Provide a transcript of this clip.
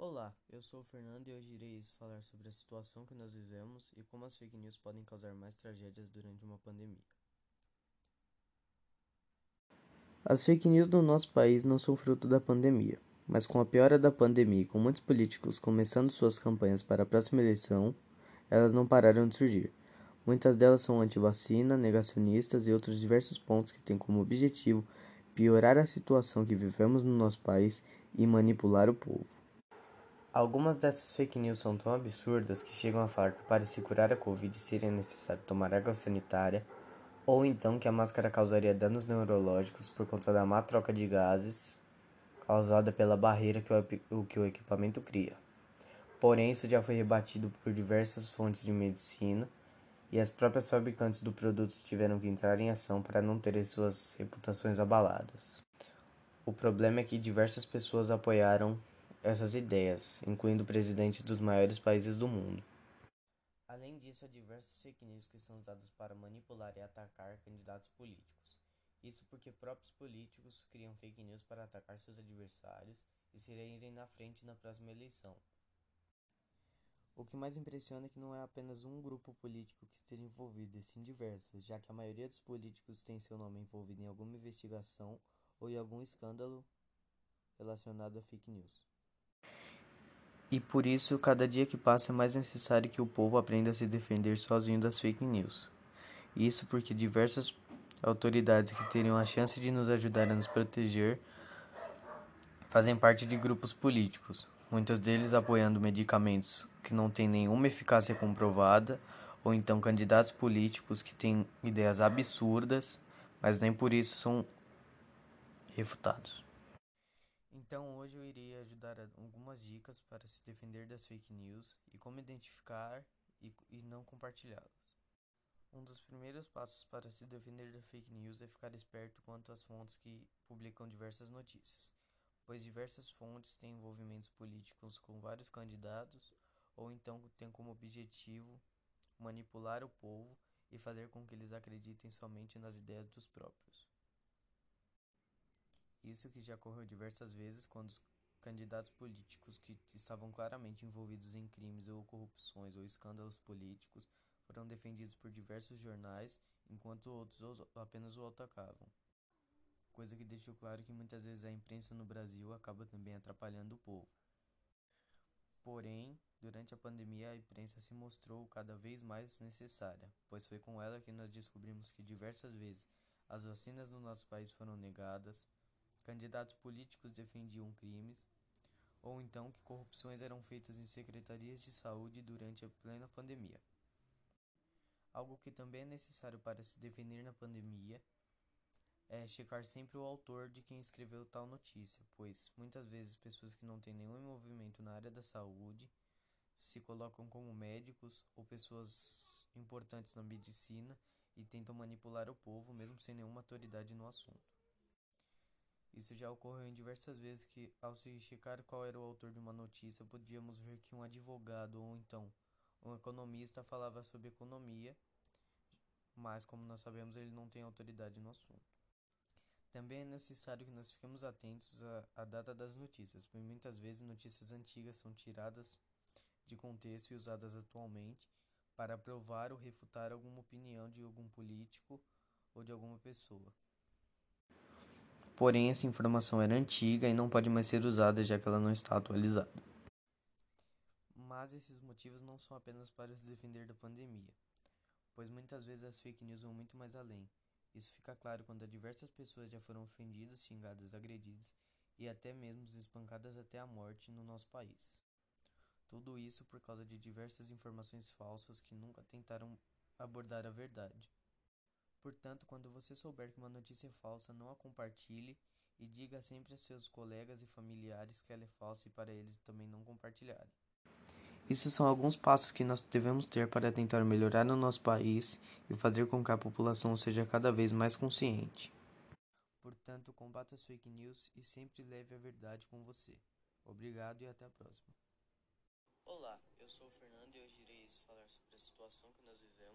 Olá, eu sou o Fernando e hoje irei falar sobre a situação que nós vivemos e como as fake news podem causar mais tragédias durante uma pandemia. As fake news no nosso país não são fruto da pandemia, mas com a piora da pandemia e com muitos políticos começando suas campanhas para a próxima eleição, elas não pararam de surgir. Muitas delas são anti-vacina, negacionistas e outros diversos pontos que têm como objetivo piorar a situação que vivemos no nosso país e manipular o povo. Algumas dessas fake news são tão absurdas que chegam a falar que para se curar a Covid seria necessário tomar água sanitária, ou então que a máscara causaria danos neurológicos por conta da má troca de gases causada pela barreira que o, que o equipamento cria. Porém, isso já foi rebatido por diversas fontes de medicina e as próprias fabricantes do produto tiveram que entrar em ação para não terem suas reputações abaladas. O problema é que diversas pessoas apoiaram essas ideias, incluindo presidentes dos maiores países do mundo. Além disso, há diversas fake news que são usadas para manipular e atacar candidatos políticos. Isso porque próprios políticos criam fake news para atacar seus adversários e se irem na frente na próxima eleição. O que mais impressiona é que não é apenas um grupo político que esteja envolvido, e sim diversos, já que a maioria dos políticos tem seu nome envolvido em alguma investigação ou em algum escândalo relacionado a fake news. E por isso, cada dia que passa é mais necessário que o povo aprenda a se defender sozinho das fake news. Isso porque diversas autoridades que teriam a chance de nos ajudar a nos proteger fazem parte de grupos políticos, muitos deles apoiando medicamentos que não têm nenhuma eficácia comprovada, ou então candidatos políticos que têm ideias absurdas, mas nem por isso são refutados. Então hoje eu irei ajudar algumas dicas para se defender das fake news e como identificar e, e não compartilhá-las. Um dos primeiros passos para se defender da fake news é ficar esperto quanto às fontes que publicam diversas notícias pois diversas fontes têm envolvimentos políticos com vários candidatos ou então têm como objetivo manipular o povo e fazer com que eles acreditem somente nas ideias dos próprios. Isso que já ocorreu diversas vezes quando os candidatos políticos que estavam claramente envolvidos em crimes ou corrupções ou escândalos políticos foram defendidos por diversos jornais, enquanto outros apenas o atacavam coisa que deixou claro que muitas vezes a imprensa no Brasil acaba também atrapalhando o povo. Porém, durante a pandemia, a imprensa se mostrou cada vez mais necessária, pois foi com ela que nós descobrimos que diversas vezes as vacinas no nosso país foram negadas, candidatos políticos defendiam crimes, ou então que corrupções eram feitas em secretarias de saúde durante a plena pandemia. Algo que também é necessário para se defender na pandemia é checar sempre o autor de quem escreveu tal notícia, pois muitas vezes pessoas que não têm nenhum envolvimento na área da saúde se colocam como médicos ou pessoas importantes na medicina e tentam manipular o povo mesmo sem nenhuma autoridade no assunto. Isso já ocorreu em diversas vezes que, ao se checar qual era o autor de uma notícia, podíamos ver que um advogado ou então um economista falava sobre economia, mas como nós sabemos, ele não tem autoridade no assunto. Também é necessário que nós fiquemos atentos à, à data das notícias, pois muitas vezes notícias antigas são tiradas de contexto e usadas atualmente para provar ou refutar alguma opinião de algum político ou de alguma pessoa. Porém, essa informação era antiga e não pode mais ser usada já que ela não está atualizada. Mas esses motivos não são apenas para se defender da pandemia, pois muitas vezes as fake news vão muito mais além isso fica claro quando diversas pessoas já foram ofendidas, xingadas, agredidas e até mesmo espancadas até a morte no nosso país. Tudo isso por causa de diversas informações falsas que nunca tentaram abordar a verdade. Portanto, quando você souber que uma notícia é falsa, não a compartilhe e diga sempre a seus colegas e familiares que ela é falsa e para eles também não compartilharem. Esses são alguns passos que nós devemos ter para tentar melhorar no nosso país e fazer com que a população seja cada vez mais consciente. Portanto, combata as fake news e sempre leve a verdade com você. Obrigado e até a próxima. Olá, eu sou o Fernando e hoje irei falar sobre a situação que nós vivemos